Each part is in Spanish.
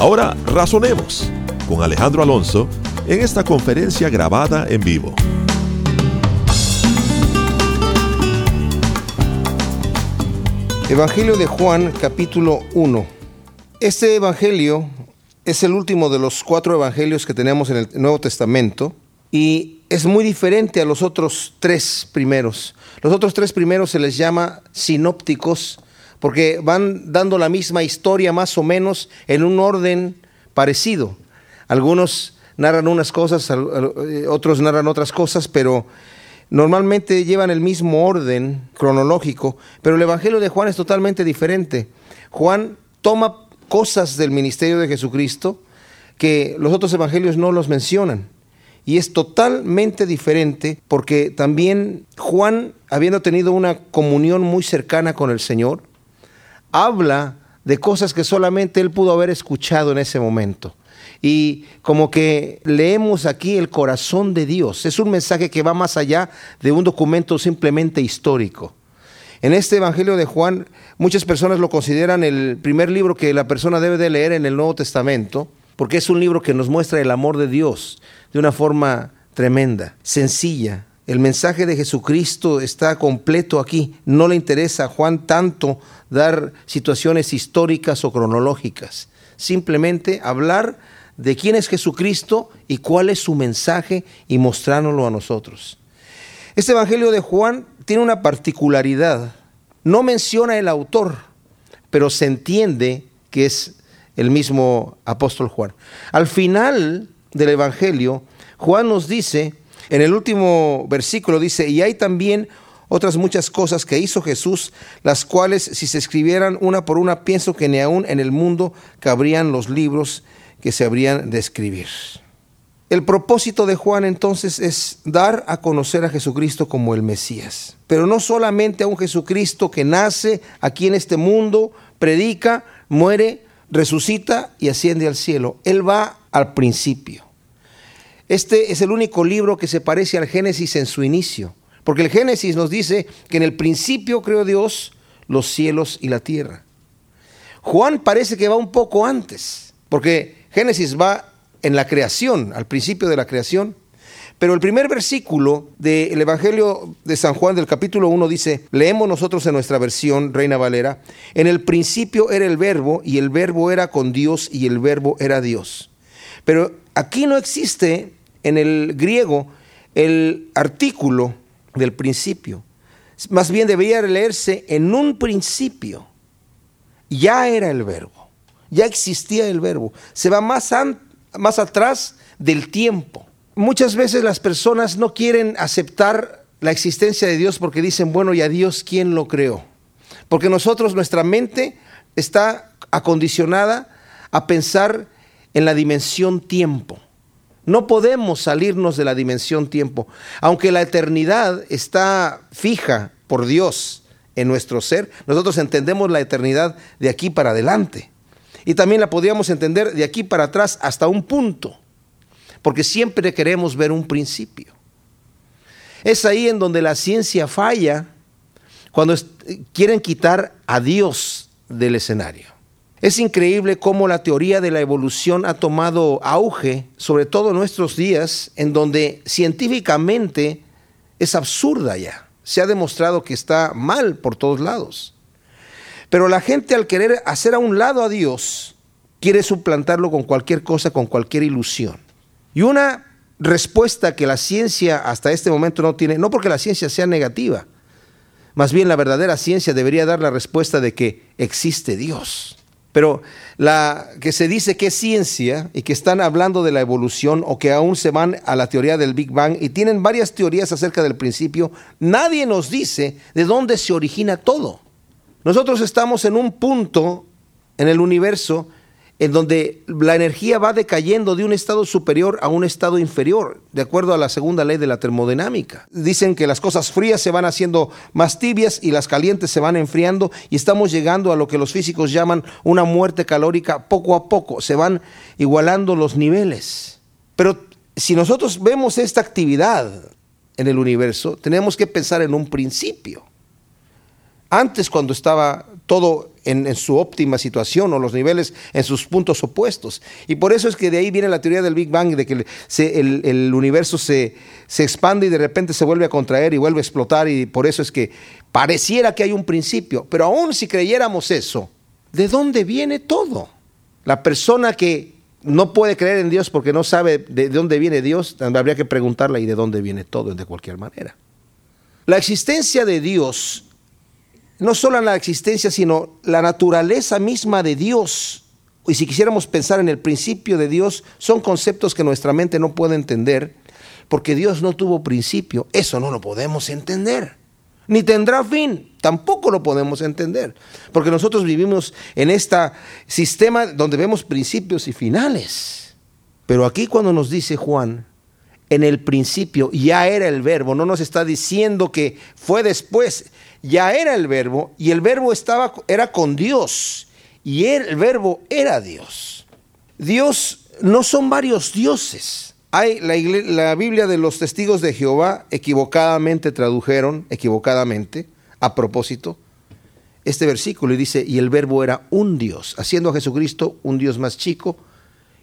Ahora razonemos con Alejandro Alonso en esta conferencia grabada en vivo. Evangelio de Juan capítulo 1. Este Evangelio es el último de los cuatro Evangelios que tenemos en el Nuevo Testamento y es muy diferente a los otros tres primeros. Los otros tres primeros se les llama sinópticos porque van dando la misma historia más o menos en un orden parecido. Algunos narran unas cosas, eh, otros narran otras cosas, pero normalmente llevan el mismo orden cronológico, pero el Evangelio de Juan es totalmente diferente. Juan toma cosas del ministerio de Jesucristo que los otros evangelios no los mencionan. Y es totalmente diferente porque también Juan, habiendo tenido una comunión muy cercana con el Señor, habla de cosas que solamente él pudo haber escuchado en ese momento. Y como que leemos aquí el corazón de Dios. Es un mensaje que va más allá de un documento simplemente histórico. En este Evangelio de Juan, muchas personas lo consideran el primer libro que la persona debe de leer en el Nuevo Testamento, porque es un libro que nos muestra el amor de Dios de una forma tremenda, sencilla, el mensaje de Jesucristo está completo aquí. No le interesa a Juan tanto dar situaciones históricas o cronológicas. Simplemente hablar de quién es Jesucristo y cuál es su mensaje y mostrárnoslo a nosotros. Este Evangelio de Juan tiene una particularidad. No menciona el autor, pero se entiende que es el mismo apóstol Juan. Al final del Evangelio, Juan nos dice en el último versículo dice, y hay también otras muchas cosas que hizo Jesús, las cuales si se escribieran una por una, pienso que ni aún en el mundo cabrían los libros que se habrían de escribir. El propósito de Juan entonces es dar a conocer a Jesucristo como el Mesías, pero no solamente a un Jesucristo que nace aquí en este mundo, predica, muere, resucita y asciende al cielo. Él va al principio. Este es el único libro que se parece al Génesis en su inicio, porque el Génesis nos dice que en el principio creó Dios los cielos y la tierra. Juan parece que va un poco antes, porque Génesis va en la creación, al principio de la creación. Pero el primer versículo del Evangelio de San Juan del capítulo 1 dice, leemos nosotros en nuestra versión Reina Valera, en el principio era el verbo y el verbo era con Dios y el verbo era Dios. Pero aquí no existe en el griego el artículo del principio. Más bien debería leerse en un principio. Ya era el verbo, ya existía el verbo. Se va más, más atrás del tiempo. Muchas veces las personas no quieren aceptar la existencia de Dios porque dicen, bueno, ¿y a Dios quién lo creó? Porque nosotros, nuestra mente está acondicionada a pensar en la dimensión tiempo. No podemos salirnos de la dimensión tiempo. Aunque la eternidad está fija por Dios en nuestro ser, nosotros entendemos la eternidad de aquí para adelante. Y también la podríamos entender de aquí para atrás hasta un punto, porque siempre queremos ver un principio. Es ahí en donde la ciencia falla cuando quieren quitar a Dios del escenario. Es increíble cómo la teoría de la evolución ha tomado auge, sobre todo en nuestros días, en donde científicamente es absurda ya. Se ha demostrado que está mal por todos lados. Pero la gente al querer hacer a un lado a Dios, quiere suplantarlo con cualquier cosa, con cualquier ilusión. Y una respuesta que la ciencia hasta este momento no tiene, no porque la ciencia sea negativa, más bien la verdadera ciencia debería dar la respuesta de que existe Dios. Pero la que se dice que es ciencia y que están hablando de la evolución o que aún se van a la teoría del Big Bang y tienen varias teorías acerca del principio, nadie nos dice de dónde se origina todo. Nosotros estamos en un punto en el universo en donde la energía va decayendo de un estado superior a un estado inferior, de acuerdo a la segunda ley de la termodinámica. Dicen que las cosas frías se van haciendo más tibias y las calientes se van enfriando y estamos llegando a lo que los físicos llaman una muerte calórica poco a poco, se van igualando los niveles. Pero si nosotros vemos esta actividad en el universo, tenemos que pensar en un principio. Antes cuando estaba todo en, su óptima situación o los niveles en sus puntos opuestos. Y por eso es que de ahí viene la teoría del Big Bang, de que el, universo se, se expande y de repente se vuelve a contraer y vuelve a explotar y por eso es que pareciera que hay un principio. Pero aún si creyéramos eso, ¿de dónde viene todo? La persona que no puede creer en Dios porque no sabe de dónde viene Dios, habría que preguntarle y de dónde viene todo de cualquier manera. La existencia de Dios no solo la existencia, sino la naturaleza misma de Dios. Y si quisiéramos pensar en el principio de Dios, son conceptos que nuestra mente no puede entender, porque Dios no tuvo principio. Eso no lo podemos entender. Ni tendrá fin, tampoco lo podemos entender, porque nosotros vivimos en este sistema donde vemos principios y finales. Pero aquí cuando nos dice Juan, en el principio ya era el verbo, no nos está diciendo que fue después, ya era el verbo y el verbo estaba era con Dios y el verbo era Dios. Dios no son varios dioses. Hay la, la Biblia de los testigos de Jehová equivocadamente tradujeron, equivocadamente, a propósito, este versículo y dice, y el verbo era un Dios, haciendo a Jesucristo un Dios más chico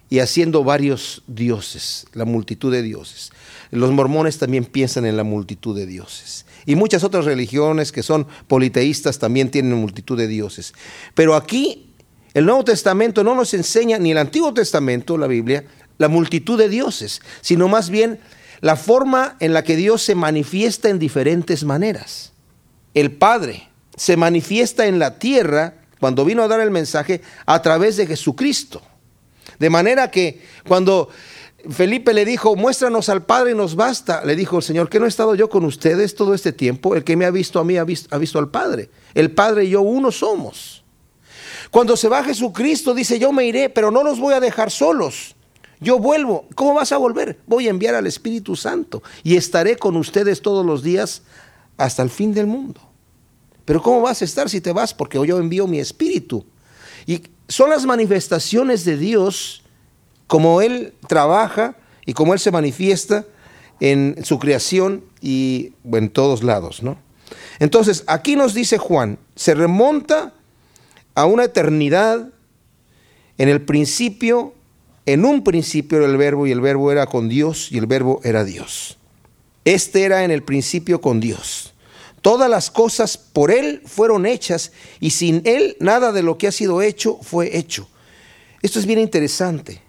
y haciendo varios dioses, la multitud de dioses. Los mormones también piensan en la multitud de dioses. Y muchas otras religiones que son politeístas también tienen multitud de dioses. Pero aquí el Nuevo Testamento no nos enseña, ni el Antiguo Testamento, la Biblia, la multitud de dioses, sino más bien la forma en la que Dios se manifiesta en diferentes maneras. El Padre se manifiesta en la tierra cuando vino a dar el mensaje a través de Jesucristo. De manera que cuando Felipe le dijo, muéstranos al Padre y nos basta. Le dijo el Señor, que no he estado yo con ustedes todo este tiempo. El que me ha visto a mí ha visto, ha visto al Padre. El Padre y yo uno somos. Cuando se va Jesucristo dice, yo me iré, pero no los voy a dejar solos. Yo vuelvo. ¿Cómo vas a volver? Voy a enviar al Espíritu Santo y estaré con ustedes todos los días hasta el fin del mundo. Pero ¿cómo vas a estar si te vas? Porque yo envío mi Espíritu. Y son las manifestaciones de Dios como Él trabaja y como Él se manifiesta en su creación y en todos lados, ¿no? Entonces, aquí nos dice Juan, se remonta a una eternidad en el principio, en un principio era el verbo y el verbo era con Dios y el verbo era Dios. Este era en el principio con Dios. Todas las cosas por Él fueron hechas y sin Él nada de lo que ha sido hecho fue hecho. Esto es bien interesante.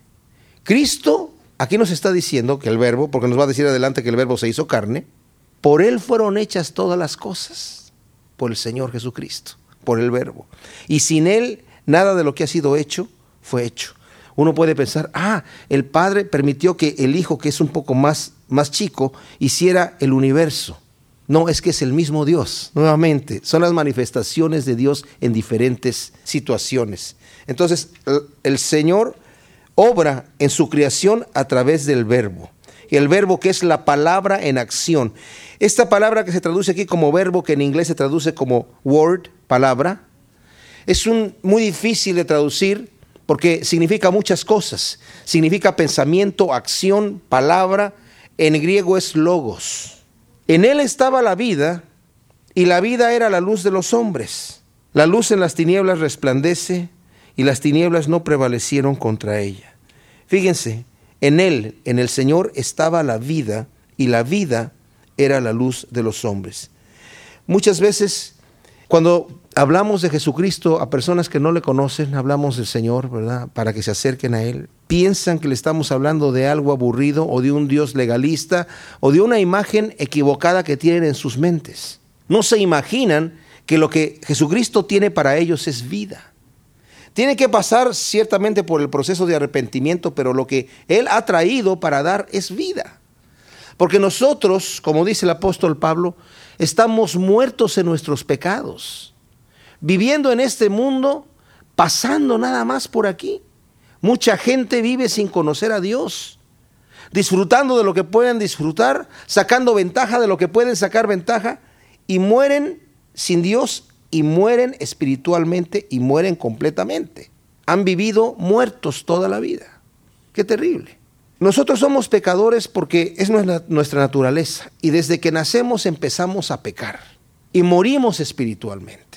Cristo aquí nos está diciendo que el verbo, porque nos va a decir adelante que el verbo se hizo carne, por él fueron hechas todas las cosas, por el Señor Jesucristo, por el verbo. Y sin él nada de lo que ha sido hecho fue hecho. Uno puede pensar, ah, el Padre permitió que el Hijo, que es un poco más, más chico, hiciera el universo. No, es que es el mismo Dios. Nuevamente, son las manifestaciones de Dios en diferentes situaciones. Entonces, el Señor obra en su creación a través del verbo. El verbo que es la palabra en acción. Esta palabra que se traduce aquí como verbo, que en inglés se traduce como word, palabra, es un, muy difícil de traducir porque significa muchas cosas. Significa pensamiento, acción, palabra. En griego es logos. En él estaba la vida y la vida era la luz de los hombres. La luz en las tinieblas resplandece y las tinieblas no prevalecieron contra ella. Fíjense, en Él, en el Señor, estaba la vida y la vida era la luz de los hombres. Muchas veces, cuando hablamos de Jesucristo a personas que no le conocen, hablamos del Señor, ¿verdad? Para que se acerquen a Él. Piensan que le estamos hablando de algo aburrido o de un Dios legalista o de una imagen equivocada que tienen en sus mentes. No se imaginan que lo que Jesucristo tiene para ellos es vida. Tiene que pasar ciertamente por el proceso de arrepentimiento, pero lo que Él ha traído para dar es vida. Porque nosotros, como dice el apóstol Pablo, estamos muertos en nuestros pecados, viviendo en este mundo, pasando nada más por aquí. Mucha gente vive sin conocer a Dios, disfrutando de lo que pueden disfrutar, sacando ventaja de lo que pueden sacar ventaja, y mueren sin Dios y mueren espiritualmente y mueren completamente. Han vivido muertos toda la vida. Qué terrible. Nosotros somos pecadores porque es nuestra naturaleza y desde que nacemos empezamos a pecar y morimos espiritualmente.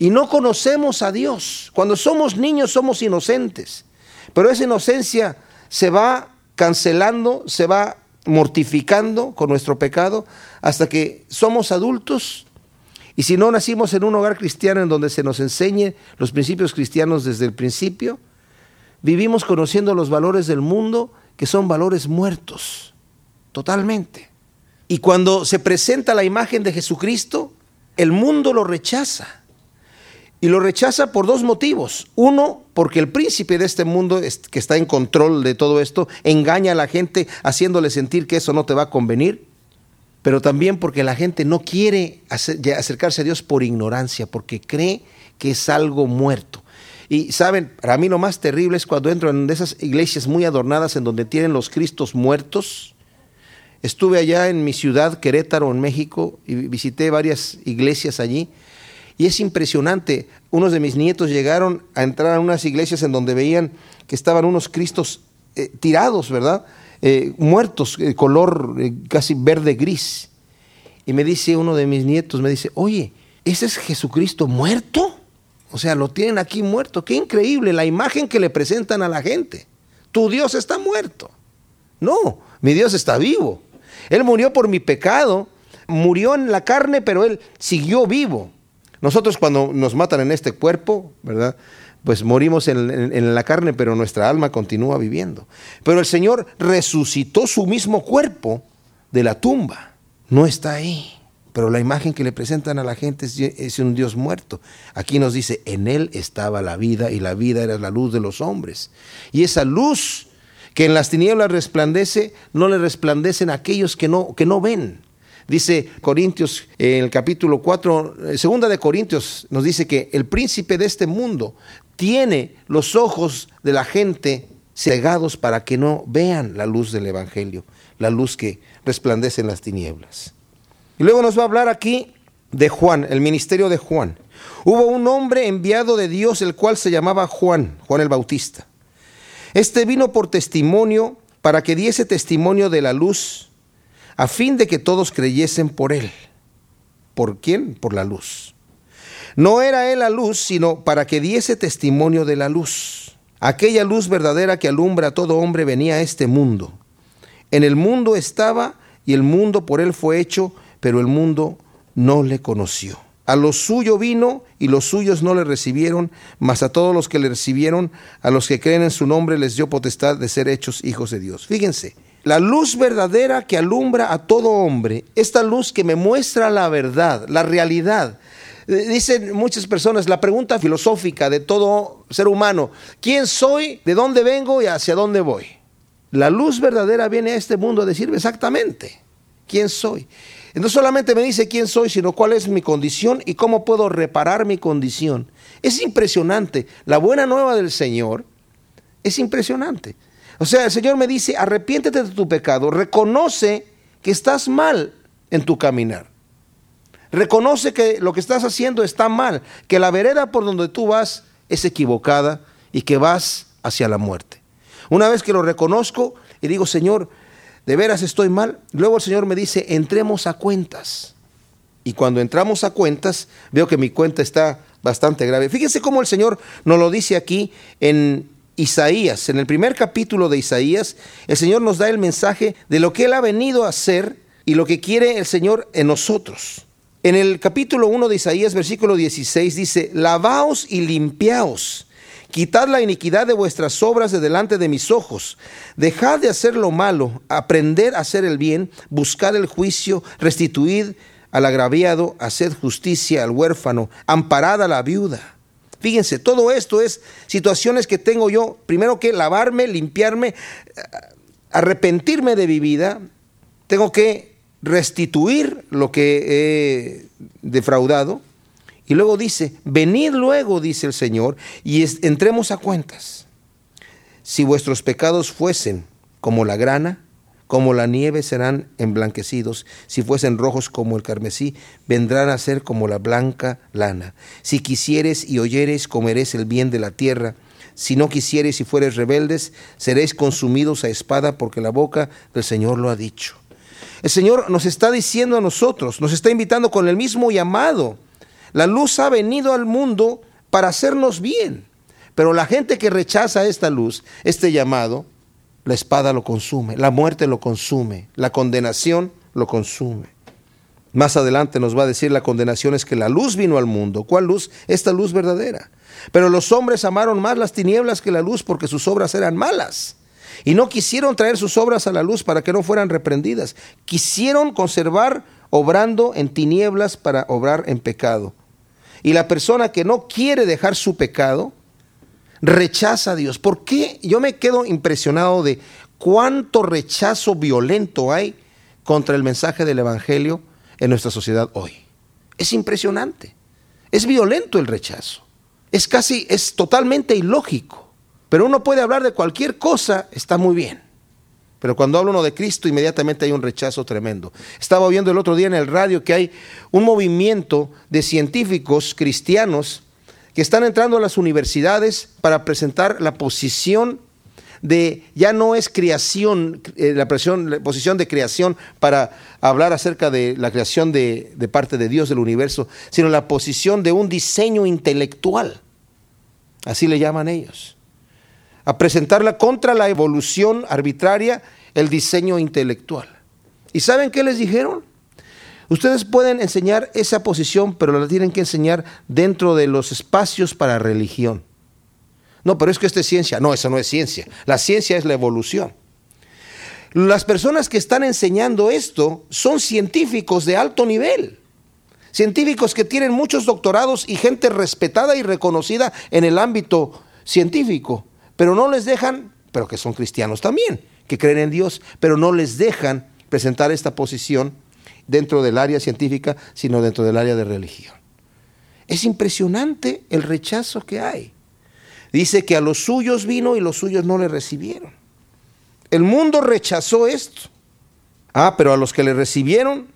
Y no conocemos a Dios. Cuando somos niños somos inocentes, pero esa inocencia se va cancelando, se va mortificando con nuestro pecado hasta que somos adultos. Y si no nacimos en un hogar cristiano en donde se nos enseñe los principios cristianos desde el principio, vivimos conociendo los valores del mundo que son valores muertos, totalmente. Y cuando se presenta la imagen de Jesucristo, el mundo lo rechaza. Y lo rechaza por dos motivos. Uno, porque el príncipe de este mundo, que está en control de todo esto, engaña a la gente haciéndole sentir que eso no te va a convenir. Pero también porque la gente no quiere acercarse a Dios por ignorancia, porque cree que es algo muerto. Y saben, para mí lo más terrible es cuando entro en esas iglesias muy adornadas en donde tienen los Cristos muertos. Estuve allá en mi ciudad, Querétaro, en México, y visité varias iglesias allí. Y es impresionante. Unos de mis nietos llegaron a entrar a unas iglesias en donde veían que estaban unos Cristos eh, tirados, ¿verdad? Eh, muertos, eh, color casi verde gris. Y me dice uno de mis nietos, me dice, oye, ¿ese es Jesucristo muerto? O sea, lo tienen aquí muerto. Qué increíble la imagen que le presentan a la gente. Tu Dios está muerto. No, mi Dios está vivo. Él murió por mi pecado, murió en la carne, pero Él siguió vivo. Nosotros cuando nos matan en este cuerpo, ¿verdad? Pues morimos en, la carne, pero nuestra alma continúa viviendo. Pero el Señor resucitó su mismo cuerpo de la tumba. No está ahí. Pero la imagen que le presentan a la gente es, un Dios muerto. Aquí nos dice, en Él estaba la vida y la vida era la luz de los hombres. Y esa luz que en las tinieblas resplandece, no le resplandecen a aquellos que no ven. Dice Corintios en el capítulo 4, eh, segunda de Corintios, nos dice que el príncipe de este mundo tiene los ojos de la gente cegados para que no vean la luz del Evangelio, la luz que resplandece en las tinieblas. Y luego nos va a hablar aquí de Juan, el ministerio de Juan. Hubo un hombre enviado de Dios, el cual se llamaba Juan, Juan el Bautista. Este vino por testimonio para que diese testimonio de la luz, a fin de que todos creyesen por él. ¿Por quién? Por la luz. No era él la luz, sino para que diese testimonio de la luz. Aquella luz verdadera que alumbra a todo hombre venía a este mundo. En el mundo estaba y el mundo por él fue hecho, pero el mundo no le conoció. A lo suyo vino y los suyos no le recibieron, mas a todos los que le recibieron, a los que creen en su nombre, les dio potestad de ser hechos hijos de Dios. Fíjense, la luz verdadera que alumbra a todo hombre, esta luz que me muestra la verdad, la realidad. Eh, dicen muchas personas, la pregunta filosófica de todo ser humano, ¿quién soy? ¿De dónde vengo y hacia dónde voy? La luz verdadera viene a este mundo a decirme exactamente quién soy. No solamente me dice quién soy, sino cuál es mi condición y cómo puedo reparar mi condición. Es impresionante. La buena nueva del Señor es impresionante. O sea, el Señor me dice, arrepiéntete de tu pecado, reconoce que estás mal en tu caminar. Reconoce que lo que estás haciendo está mal, que la vereda por donde tú vas es equivocada y que vas hacia la muerte. Una vez que lo reconozco y digo, Señor, de veras estoy mal. Luego el Señor me dice, entremos a cuentas. Y cuando entramos a cuentas, veo que mi cuenta está bastante grave. Fíjense cómo el Señor nos lo dice aquí en Isaías. En el primer capítulo de Isaías, el Señor nos da el mensaje de lo que Él ha venido a hacer y lo que quiere el Señor en nosotros. En el capítulo 1 de Isaías, versículo 16, dice, lavaos y limpiaos Quitad la iniquidad de vuestras obras de delante de mis ojos. Dejad de hacer lo malo, aprender a hacer el bien, buscar el juicio, restituid al agraviado, haced justicia al huérfano, amparad a la viuda. Fíjense, todo esto es situaciones que tengo yo, primero que lavarme, limpiarme, arrepentirme de mi vida, tengo que restituir lo que he defraudado, y luego dice, venid luego, dice el Señor, y entremos a cuentas. si vuestros pecados fuesen como la grana, como la nieve serán emblanquecidos, si fuesen rojos como el carmesí, vendrán a ser como la blanca lana. Si quisieres y oyeres, comeréis el bien de la tierra. Si no quisieres y fueres rebeldes, seréis consumidos a espada, porque la boca del Señor lo ha dicho. El Señor nos está diciendo a nosotros, nos está invitando con el mismo llamado. La luz ha venido al mundo para hacernos bien, pero la gente que rechaza esta luz, este llamado, la espada lo consume, la muerte lo consume, la condenación lo consume. Más adelante nos va a decir la condenación es que la luz vino al mundo. ¿Cuál luz? Esta luz verdadera. Pero los hombres amaron más las tinieblas que la luz porque sus obras eran malas. Y no quisieron traer sus obras a la luz para que no fueran reprendidas. Quisieron conservar obrando en tinieblas para obrar en pecado. Y la persona que no quiere dejar su pecado, rechaza a Dios. ¿Por qué? Yo me quedo impresionado de cuánto rechazo violento hay contra el mensaje del Evangelio en nuestra sociedad hoy. Es impresionante. Es violento el rechazo. Es casi, es totalmente ilógico. Pero uno puede hablar de cualquier cosa, está muy bien. Pero cuando habla uno de Cristo, inmediatamente hay un rechazo tremendo. Estaba viendo el otro día en el radio que hay un movimiento de científicos cristianos que están entrando a las universidades para presentar la posición de, ya no es creación, eh, la, posición de creación para hablar acerca de la creación de, de parte de Dios del universo, sino la posición de un diseño intelectual. Así le llaman ellos. A presentarla contra la evolución arbitraria, el diseño intelectual. ¿Y saben qué les dijeron? Ustedes pueden enseñar esa posición, pero la tienen que enseñar dentro de los espacios para religión. No, pero es que esto es ciencia. No, eso no es ciencia. La ciencia es la evolución. Las personas que están enseñando esto son científicos de alto nivel. Científicos que tienen muchos doctorados y gente respetada y reconocida en el ámbito científico. Pero no les dejan, pero que son cristianos también, que creen en Dios, pero no les dejan presentar esta posición dentro del área científica, sino dentro del área de religión. Es impresionante el rechazo que hay. Dice que a los suyos vino y los suyos no le recibieron. El mundo rechazó esto. Ah, pero a los que le recibieron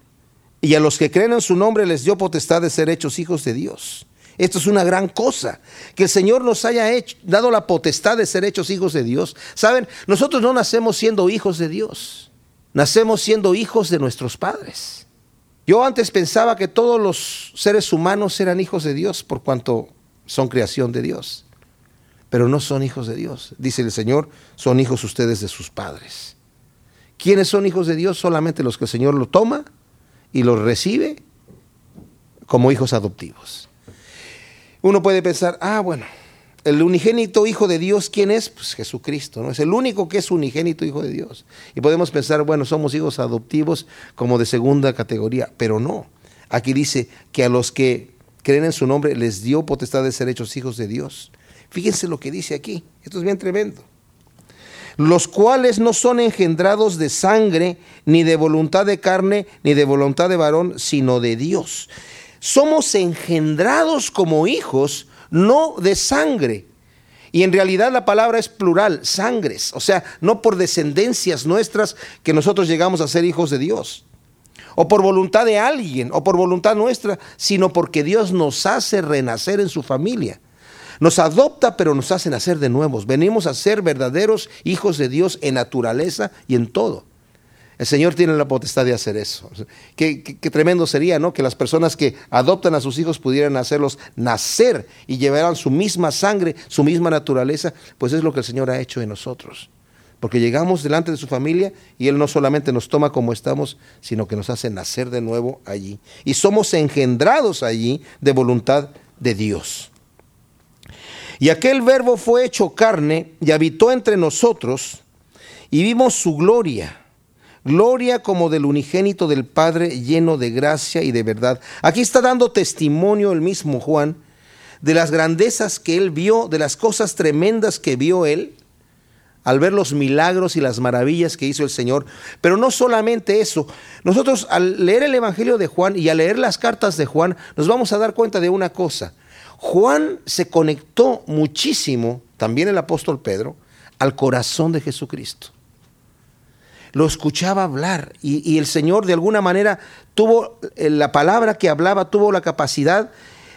y a los que creen en su nombre les dio potestad de ser hechos hijos de Dios. Esto es una gran cosa, que el Señor nos haya hecho, dado la potestad de ser hechos hijos de Dios. Saben, nosotros no nacemos siendo hijos de Dios, nacemos siendo hijos de nuestros padres. Yo antes pensaba que todos los seres humanos eran hijos de Dios por cuanto son creación de Dios, pero no son hijos de Dios. Dice el Señor, son hijos ustedes de sus padres. ¿Quiénes son hijos de Dios? Solamente los que el Señor lo toma y los recibe como hijos adoptivos. Uno puede pensar, ah, bueno, el unigénito Hijo de Dios, ¿quién es? Pues Jesucristo, ¿no? Es el único que es unigénito Hijo de Dios. Y podemos pensar, bueno, somos hijos adoptivos como de segunda categoría, pero no. Aquí dice que a los que creen en su nombre les dio potestad de ser hechos hijos de Dios. Fíjense lo que dice aquí, esto es bien tremendo. Los cuales no son engendrados de sangre, ni de voluntad de carne, ni de voluntad de varón, sino de Dios. Somos engendrados como hijos no de sangre. Y en realidad la palabra es plural, sangres, o sea, no por descendencias nuestras que nosotros llegamos a ser hijos de Dios, o por voluntad de alguien, o por voluntad nuestra, sino porque Dios nos hace renacer en su familia. Nos adopta, pero nos hace nacer de nuevos. Venimos a ser verdaderos hijos de Dios en naturaleza y en todo. El Señor tiene la potestad de hacer eso. Qué, tremendo sería, ¿no? Que las personas que adoptan a sus hijos pudieran hacerlos nacer y llevaran su misma sangre, su misma naturaleza, pues es lo que el Señor ha hecho en nosotros. Porque llegamos delante de su familia y Él no solamente nos toma como estamos, sino que nos hace nacer de nuevo allí. Y somos engendrados allí de voluntad de Dios. Y aquel verbo fue hecho carne y habitó entre nosotros y vimos su gloria gloria como del unigénito del Padre lleno de gracia y de verdad. Aquí está dando testimonio el mismo Juan de las grandezas que él vio, de las cosas tremendas que vio él al ver los milagros y las maravillas que hizo el Señor. Pero no solamente eso, nosotros al leer el Evangelio de Juan y al leer las cartas de Juan, nos vamos a dar cuenta de una cosa. Juan se conectó muchísimo, también el apóstol Pedro, al corazón de Jesucristo. Lo escuchaba hablar y, y el Señor de alguna manera tuvo eh, la palabra que hablaba, tuvo la capacidad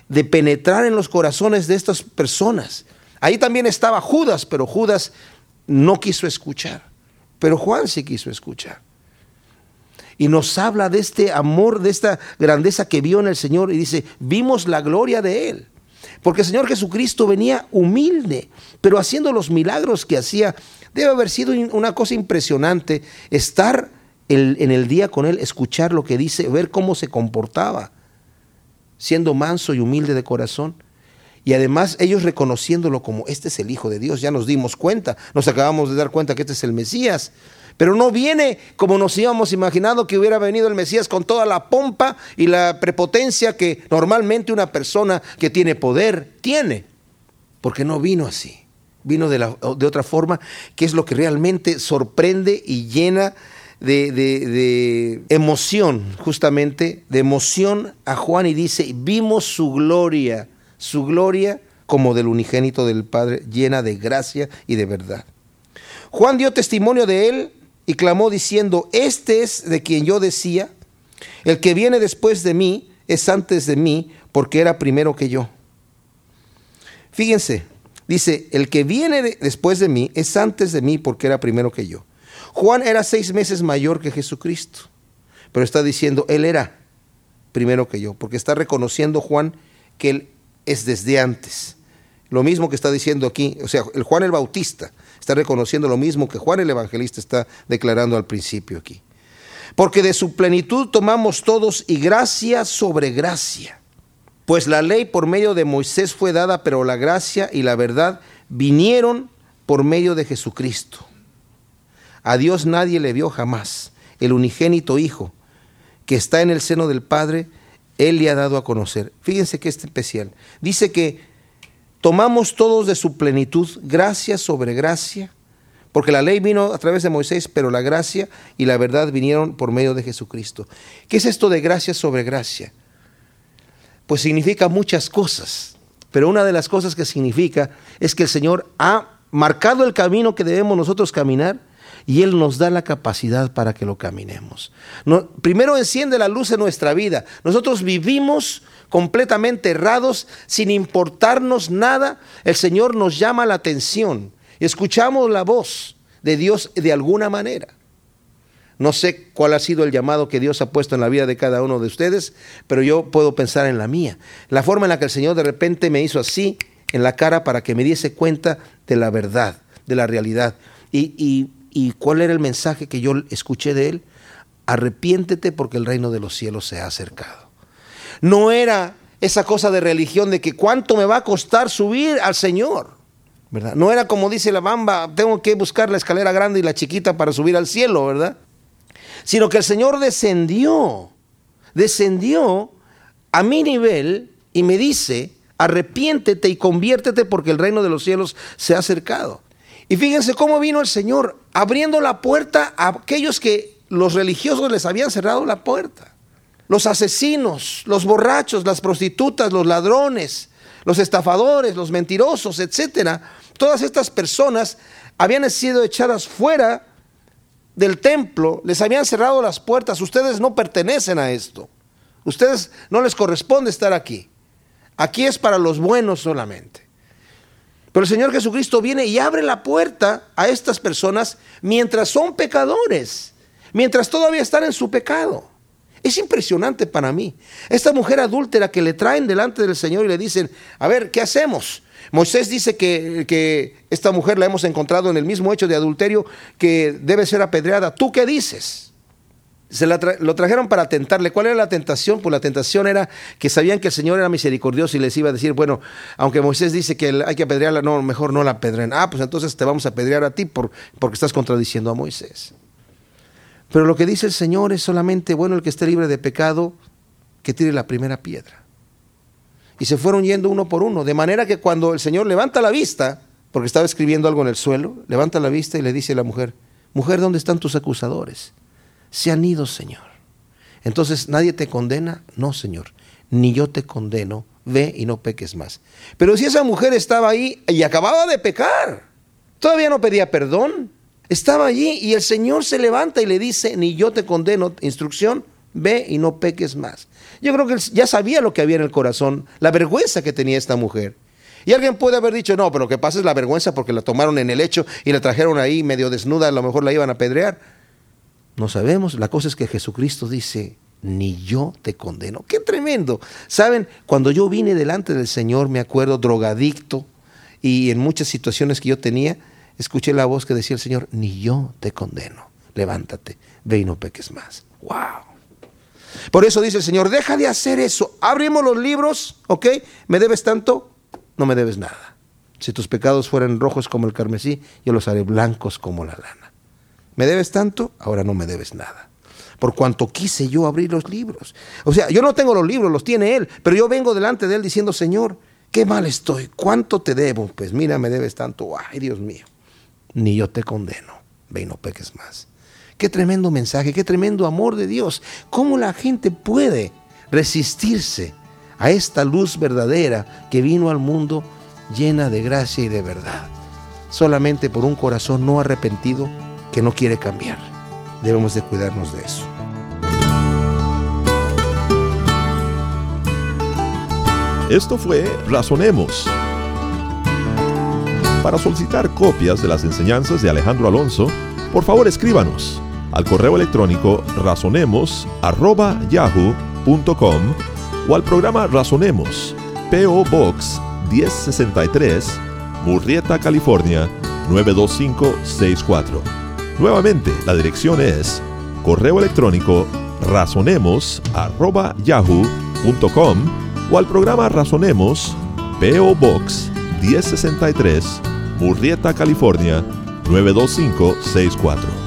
de penetrar en los corazones de estas personas. Ahí también estaba Judas, pero Judas no quiso escuchar. Pero Juan sí quiso escuchar. Y nos habla de este amor, de esta grandeza que vio en el Señor y dice, vimos la gloria de Él. Porque el Señor Jesucristo venía humilde, pero haciendo los milagros que hacía. Debe haber sido una cosa impresionante estar en el día con Él, escuchar lo que dice, ver cómo se comportaba, siendo manso y humilde de corazón. Y además ellos reconociéndolo como este es el Hijo de Dios, ya nos dimos cuenta, nos acabamos de dar cuenta que este es el Mesías. Pero no viene como nos íbamos imaginado que hubiera venido el Mesías con toda la pompa y la prepotencia que normalmente una persona que tiene poder tiene. Porque no vino así. Vino de, de otra forma, que es lo que realmente sorprende y llena de, de, emoción, justamente, de emoción a Juan y dice, vimos su gloria su gloria como del unigénito del Padre, llena de gracia y de verdad. Juan dio testimonio de él y clamó diciendo, este es de quien yo decía, el que viene después de mí es antes de mí porque era primero que yo. Fíjense, dice, el que viene después de mí es antes de mí porque era primero que yo. Juan era seis meses mayor que Jesucristo, pero está diciendo, él era primero que yo, porque está reconociendo Juan que él es desde antes. Lo mismo que está diciendo aquí, o sea, el Juan el Bautista está reconociendo lo mismo que Juan el Evangelista está declarando al principio aquí. Porque de su plenitud tomamos todos y gracia sobre gracia. Pues la ley por medio de Moisés fue dada, pero la gracia y la verdad vinieron por medio de Jesucristo. A Dios nadie le vio jamás. El unigénito Hijo, que está en el seno del Padre, él le ha dado a conocer. Fíjense que es especial. Dice que tomamos todos de su plenitud gracia sobre gracia, porque la ley vino a través de Moisés, pero la gracia y la verdad vinieron por medio de Jesucristo. ¿Qué es esto de gracia sobre gracia? Pues significa muchas cosas, pero una de las cosas que significa es que el Señor ha marcado el camino que debemos nosotros caminar y Él nos da la capacidad para que lo caminemos. primero enciende la luz en nuestra vida. Nosotros vivimos completamente errados, sin importarnos nada. El Señor nos llama la atención. Escuchamos la voz de Dios de alguna manera. No sé cuál ha sido el llamado que Dios ha puesto en la vida de cada uno de ustedes, pero yo puedo pensar en la mía. La forma en la que el Señor de repente me hizo así en la cara para que me diese cuenta de la verdad, de la realidad. Y, y ¿Y cuál era el mensaje que yo escuché de él? Arrepiéntete porque el reino de los cielos se ha acercado. No era esa cosa de religión de que cuánto me va a costar subir al Señor. ¿verdad? No era como dice la bamba, tengo que buscar la escalera grande y la chiquita para subir al cielo, ¿verdad? Sino que el Señor descendió, descendió a mi nivel y me dice, arrepiéntete y conviértete porque el reino de los cielos se ha acercado. Y fíjense cómo vino el Señor abriendo la puerta a aquellos que los religiosos les habían cerrado la puerta. Los asesinos, los borrachos, las prostitutas, los ladrones, los estafadores, los mentirosos, etcétera. Todas estas personas habían sido echadas fuera del templo, les habían cerrado las puertas. Ustedes no pertenecen a esto. Ustedes no les corresponde estar aquí. Aquí es para los buenos solamente. Pero el Señor Jesucristo viene y abre la puerta a estas personas mientras son pecadores, mientras todavía están en su pecado. Es impresionante para mí. Esta mujer adúltera que le traen delante del Señor y le dicen, a ver, ¿qué hacemos? Moisés dice que, esta mujer la hemos encontrado en el mismo hecho de adulterio que debe ser apedreada. ¿Tú qué dices? se lo trajeron para tentarle. ¿Cuál era la tentación? Pues la tentación era que sabían que el Señor era misericordioso y les iba a decir, bueno, aunque Moisés dice que hay que apedrearla, no, mejor no la apedren. Ah, pues entonces te vamos a apedrear a ti por, porque estás contradiciendo a Moisés. Pero lo que dice el Señor es solamente, bueno, el que esté libre de pecado, que tire la primera piedra. Y se fueron yendo uno por uno, de manera que cuando el Señor levanta la vista, porque estaba escribiendo algo en el suelo, levanta la vista y le dice a la mujer, mujer, ¿dónde están tus acusadores? se han ido, Señor. Entonces, ¿nadie te condena? No, Señor, ni yo te condeno, ve y no peques más. Pero si esa mujer estaba ahí y acababa de pecar, Todavía no pedía perdón. Estaba allí y el Señor se levanta y le dice, ni yo te condeno, instrucción, ve y no peques más. Yo creo que él ya sabía lo que había en el corazón, la vergüenza que tenía esta mujer. Y alguien puede haber dicho, no, pero lo que pasa es la vergüenza porque la tomaron en el hecho y la trajeron ahí medio desnuda, a lo mejor la iban a pedrear. No sabemos, la cosa es que Jesucristo dice, ni yo te condeno. Qué tremendo. Saben, cuando yo vine delante del Señor, me acuerdo drogadicto y en muchas situaciones que yo tenía, escuché la voz que decía el Señor, ni yo te condeno. Levántate, ve y no peques más. ¡Wow! Por eso dice el Señor, deja de hacer eso. Abrimos los libros, ¿ok? ¿Me debes tanto? No me debes nada. Si tus pecados fueran rojos como el carmesí, yo los haré blancos como la lana. ¿Me debes tanto? Ahora no me debes nada. Por cuanto quise yo abrir los libros. O sea, yo no tengo los libros, los tiene Él, pero yo vengo delante de Él diciendo, Señor, qué mal estoy, ¿cuánto te debo? Pues mira, me debes tanto, ay Dios mío, ni yo te condeno, ve y no peques más. Qué tremendo mensaje, qué tremendo amor de Dios. ¿Cómo la gente puede resistirse a esta luz verdadera que vino al mundo llena de gracia y de verdad? Solamente por un corazón no arrepentido que no quiere cambiar. Debemos de cuidarnos de eso. Esto fue Razonemos. Para solicitar copias de las enseñanzas de Alejandro Alonso, por favor escríbanos al correo electrónico razonemos@yahoo.com o al programa Razonemos, PO Box 1063, Murrieta, California 92564. Nuevamente, la dirección es correo electrónico razonemos@yahoo.com o al programa Razonemos, PO Box 1063, Murrieta, California 92564.